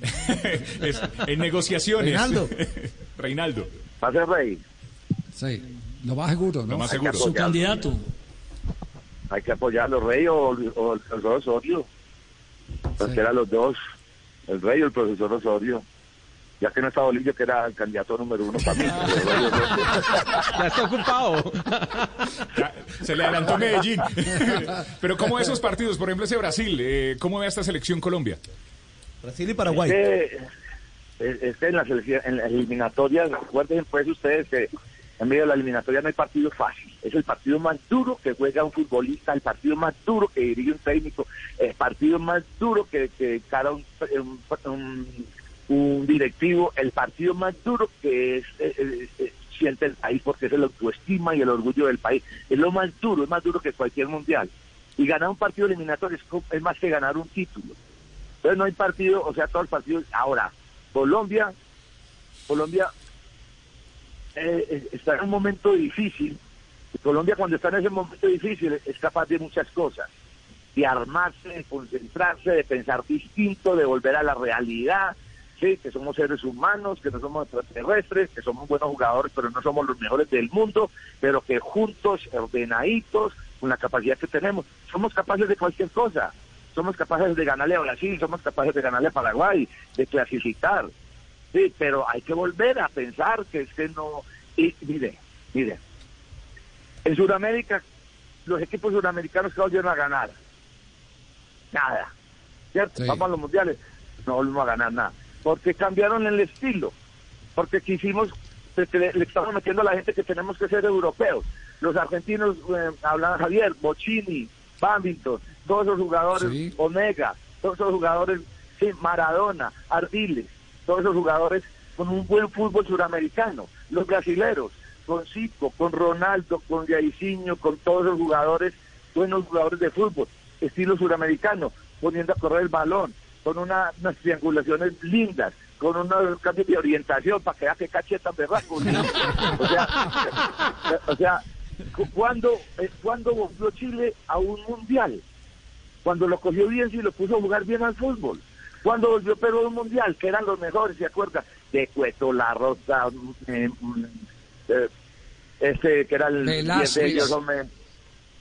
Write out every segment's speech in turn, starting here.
Es- en negociaciones. Reinaldo. Reinaldo. ¿Va a ser rey? Sí, lo más seguro, ¿no? Lo más Hay que seguro. apoyar. candidato. Hay que apoyarlo, rey o, o el profesor Osorio. Cualquiera de los dos, el rey o el profesor Osorio. Ya que no está Bolillo, que era el candidato número uno para mí. Ya está ocupado. Ya, se le adelantó Medellín. Pero ¿cómo esos partidos? Por ejemplo, ese Brasil. eh, ¿Cómo ve a esta selección Colombia? Brasil y Paraguay. Es es en, las eliminatorias, recuerden pues ustedes que en medio de la eliminatoria no hay partido fácil. Es el partido más duro que juega un futbolista, el partido más duro que dirige un técnico, el partido más duro que, que cara un, un- un- directivo, el partido más duro que es, eh, eh, eh, siente el país porque es el autoestima y el orgullo del país. Es lo más duro, es más duro que cualquier mundial. Y ganar un partido eliminatorio es, es más que ganar un título. Entonces no hay partido, o sea, todos los partidos. Ahora, Colombia, Colombia eh, está en un momento difícil. Colombia cuando está en ese momento difícil es capaz de muchas cosas. De armarse, de concentrarse, de pensar distinto, de volver a la realidad. Sí, que somos seres humanos, que no somos extraterrestres, que somos buenos jugadores, pero no somos los mejores del mundo, pero que juntos, ordenaditos, con la capacidad que tenemos, somos capaces de cualquier cosa. Somos capaces de ganarle a Brasil, somos capaces de ganarle a Paraguay, de clasificar. Sí, pero hay que volver a pensar que es que no... Y mire, mire, en Sudamérica, los equipos sudamericanos que volvieron a ganar, nada. ¿Cierto? Sí. Vamos a los mundiales, no volvimos a ganar nada. Porque cambiaron el estilo, porque quisimos, porque le, le estamos metiendo a la gente que tenemos que ser europeos. Los argentinos, eh, hablan Javier, Bocini, Bambington, todos esos jugadores, Sí. Omega, todos esos jugadores, sí, Maradona, Ardiles, todos esos jugadores con un buen fútbol suramericano. Los brasileros, con Zico, con Ronaldo, con Jairzinho, con todos los jugadores, buenos jugadores de fútbol, estilo suramericano, poniendo a correr el balón, con una- unas triangulaciones lindas, con unos cambios de orientación para que vea que cachetan berraco. O sea, o sea, cu- ¿cuándo, eh, ¿cuándo volvió Chile a un mundial? Cuando lo cogió bien y lo puso a jugar bien al fútbol. Cuando volvió Perú a un mundial, que eran los mejores, ¿se acuerda? De Cueto, La Rosa, eh, mm, eh, este que era el Velázquez. de ellos, hombre,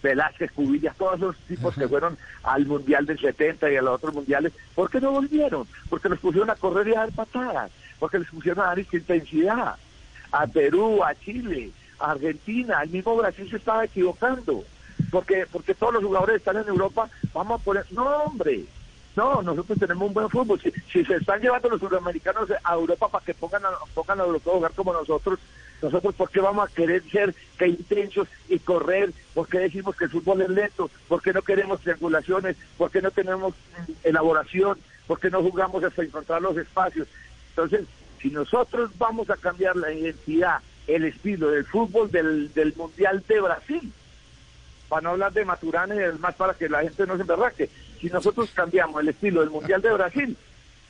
Velázquez, Cubillas, todos esos tipos que fueron al Mundial del 70 y a los otros mundiales, ¿por qué no volvieron? Porque los pusieron a correr y a dar patadas, porque les pusieron a dar intensidad. A Perú, a Chile, a Argentina, el mismo Brasil se estaba equivocando, porque porque todos los jugadores están en Europa, vamos a poner, no hombre, no, nosotros tenemos un buen fútbol. Si, se están llevando los sudamericanos a Europa para que pongan a, pongan a Europa a jugar como nosotros, nosotros ¿por qué vamos a querer ser que intensos y correr? ¿Por qué decimos que el fútbol es lento? ¿Por qué no queremos triangulaciones? ¿Por qué no tenemos elaboración? ¿Por qué no jugamos hasta encontrar los espacios? Entonces, si nosotros vamos a cambiar la identidad, el estilo del fútbol del, del Mundial de Brasil, para no hablar de Maturana y demás para que la gente no se emberraque. Si nosotros cambiamos el estilo del Mundial de Brasil,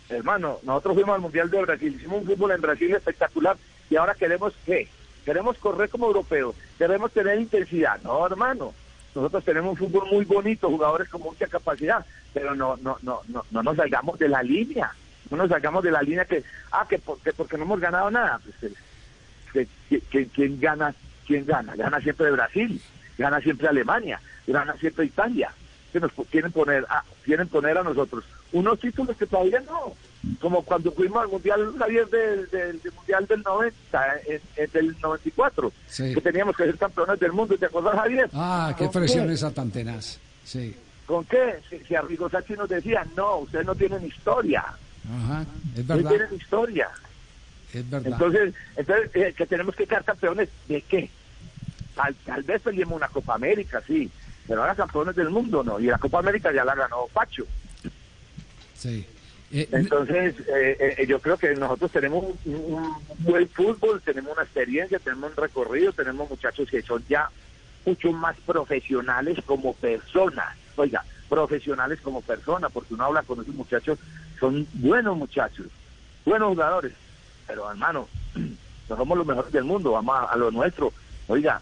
hermano, nosotros fuimos al Mundial de Brasil, hicimos un fútbol en Brasil espectacular y ahora queremos qué? Queremos correr como europeos, queremos tener intensidad. No, hermano, nosotros tenemos un fútbol muy bonito, jugadores con mucha capacidad, pero no no no no, no nos salgamos de la línea, no nos salgamos de la línea que, ah, que, por- que porque no hemos ganado nada. Pues, que, que- ¿quién gana? ¿Quién gana? Gana siempre Brasil, gana siempre Alemania, gana siempre Italia. Que nos quieren poner, a, quieren poner a nosotros unos títulos que todavía no. Como cuando fuimos al Mundial Javier del, del- del Mundial del 90, en, en del 94, Sí. que teníamos que ser campeones del mundo. ¿Te acuerdas, Javier? Ah, qué ¿Con presión esa tan tenaz. Sí. ¿Con qué? Si, si Arrigo Sacchi nos decía, no, ustedes no tienen historia, Ajá, es no verdad. tienen historia. Es verdad. Entonces, entonces eh, que tenemos que quedar campeones de qué? Tal, tal vez peleemos una Copa América, sí, pero ahora campeones del mundo, ¿no? Y la Copa América ya la ganó Pacho. Sí. Eh, Entonces, eh, eh, yo creo que nosotros tenemos un, un buen fútbol, tenemos una experiencia, tenemos un recorrido, tenemos muchachos que son ya mucho más profesionales como personas. Oiga, profesionales como personas, porque uno habla con esos muchachos, son buenos muchachos, buenos jugadores, pero hermano, no somos los mejores del mundo, vamos a, a lo nuestro. Oiga,